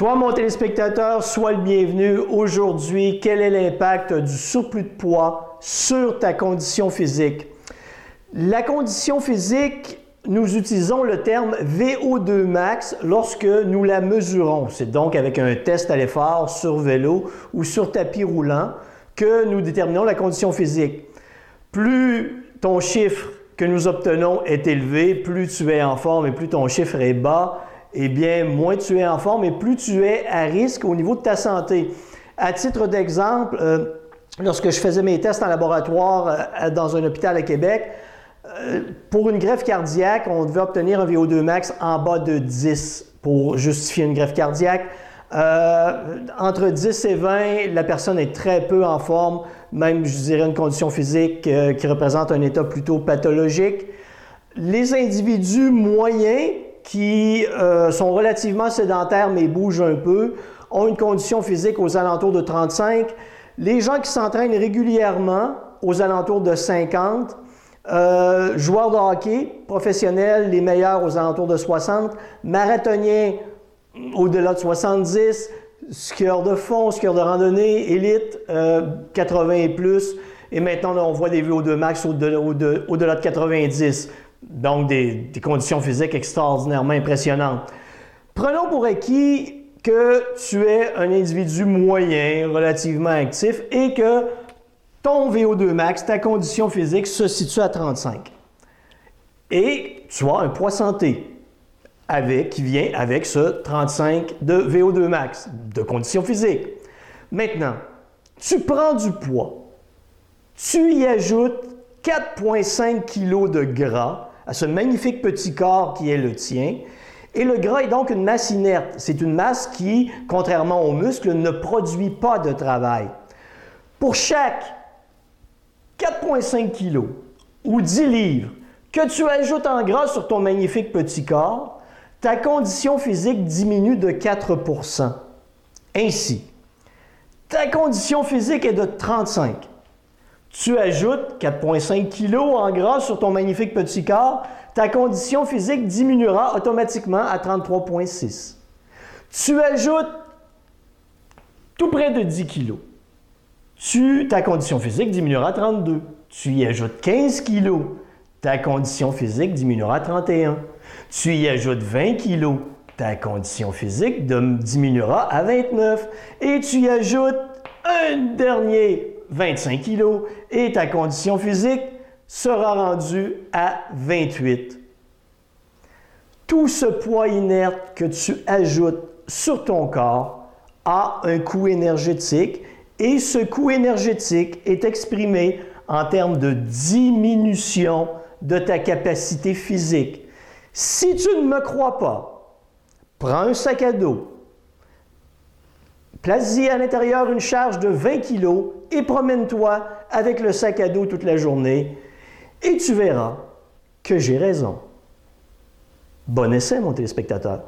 Toi, mon téléspectateur, sois le bienvenu. Aujourd'hui, quel est l'impact du surplus de poids sur ta condition physique? La condition physique, nous utilisons le terme VO2 max lorsque nous la mesurons. C'est donc avec un test à l'effort sur vélo ou sur tapis roulant que nous déterminons la condition physique. Plus ton chiffre que nous obtenons est élevé, plus tu es en forme et plus ton chiffre est bas, eh bien, moins tu es en forme et plus tu es à risque au niveau de ta santé. À titre d'exemple, euh, lorsque je faisais mes tests en laboratoire euh, dans un hôpital à Québec, euh, pour une greffe cardiaque, on devait obtenir un VO2 max en bas de 10 pour justifier une greffe cardiaque. entre 10 et 20, la personne est très peu en forme même, je dirais, une condition physique qui représente un état plutôt pathologique. Les individus moyens qui euh, sont relativement sédentaires mais bougent un peu ont une condition physique aux alentours de 35. Les gens qui s'entraînent régulièrement aux alentours de 50. Euh, joueurs de hockey professionnels, les meilleurs aux alentours de 60. Marathoniens au-delà de 70 skieur de fond, skieur de randonnée, élite, 80 euh, et plus. Et maintenant, on voit des VO2 max au-delà de 90. Donc, des, conditions physiques extraordinairement impressionnantes. Prenons pour acquis que tu es un individu moyen, relativement actif, et que ton VO2 max, ta condition physique se situe à 35. Et tu as un poids santé avec, qui vient avec ce 35 de VO2 max, de condition physique. Maintenant, tu prends du poids, tu y ajoutes 4,5 kg de gras à ce magnifique petit corps qui est le tien, et le gras est donc une masse inerte. C'est une masse qui, contrairement aux muscles, ne produit pas de travail. Pour chaque 4,5 kg ou 10 livres que tu ajoutes en gras sur ton magnifique petit corps, ta condition physique diminue de 4% Ainsi, ta condition physique est de 35. Tu ajoutes 4,5 kg en gras sur ton magnifique petit corps, ta condition physique diminuera automatiquement à 33,6. Tu ajoutes tout près de 10 kg. Tu, ta condition physique diminuera à 32. Tu y ajoutes 15 kg. Ta condition physique diminuera à 31. Tu y ajoutes 20 kg, ta condition physique diminuera à 29. Et tu y ajoutes un dernier 25 kg et ta condition physique sera rendue à 28. Tout ce poids inerte que tu ajoutes sur ton corps a un coût énergétique et ce coût énergétique est exprimé en termes de diminution de ta capacité physique. Si tu ne me crois pas, prends un sac à dos, place-y à l'intérieur une charge de 20 kg et promène-toi avec le sac à dos toute la journée et tu verras que j'ai raison. Bon essai, mon téléspectateur.